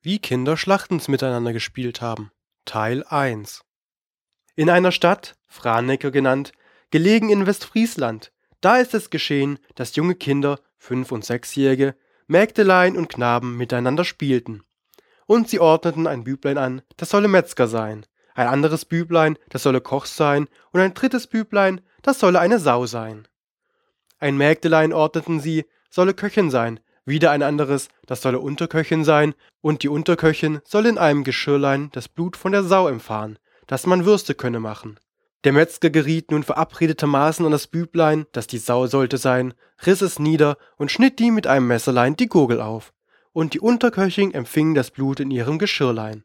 Wie Kinder Schlachtens miteinander gespielt haben. Teil 1 In einer Stadt, Franeker genannt, gelegen in Westfriesland, da ist es geschehen, dass junge Kinder, fünf- und sechsjährige, Mägdelein und Knaben miteinander spielten. Und sie ordneten ein Büblein an, das solle Metzger sein, ein anderes Büblein, das solle Koch sein, und ein drittes Büblein, das solle eine Sau sein. Ein Mägdelein ordneten sie, solle Köchin sein, wieder ein anderes, das solle Unterköchin sein, und die Unterköchin solle in einem Geschirrlein das Blut von der Sau empfahren, dass man Würste könne machen. Der Metzger geriet nun verabredetermaßen an das Büblein, das die Sau sollte sein, riss es nieder und schnitt die mit einem Messerlein die Gurgel auf. Und die Unterköchin empfing das Blut in ihrem Geschirrlein.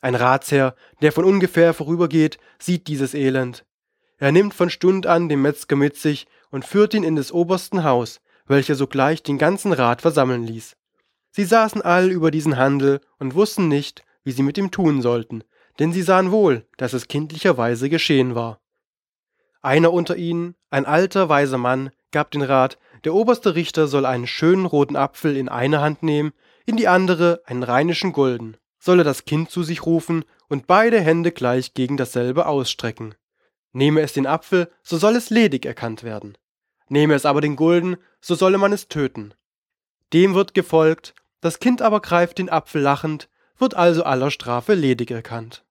Ein Ratsherr, der von ungefähr vorübergeht, sieht dieses Elend. Er nimmt von Stund an den Metzger mit sich und führt ihn in des obersten Haus, welcher sogleich den ganzen Rat versammeln ließ. Sie saßen all über diesen Handel und wussten nicht, wie sie mit ihm tun sollten, denn sie sahen wohl, dass es kindlicherweise geschehen war. Einer unter ihnen, ein alter, weiser Mann, gab den Rat, der oberste Richter soll einen schönen roten Apfel in eine Hand nehmen, in die andere einen rheinischen Golden, solle das Kind zu sich rufen und beide Hände gleich gegen dasselbe ausstrecken. Nehme es den Apfel, so soll es ledig erkannt werden. Nehme es aber den Gulden, so solle man es töten. Dem wird gefolgt, das Kind aber greift den Apfel lachend, wird also aller Strafe ledig erkannt.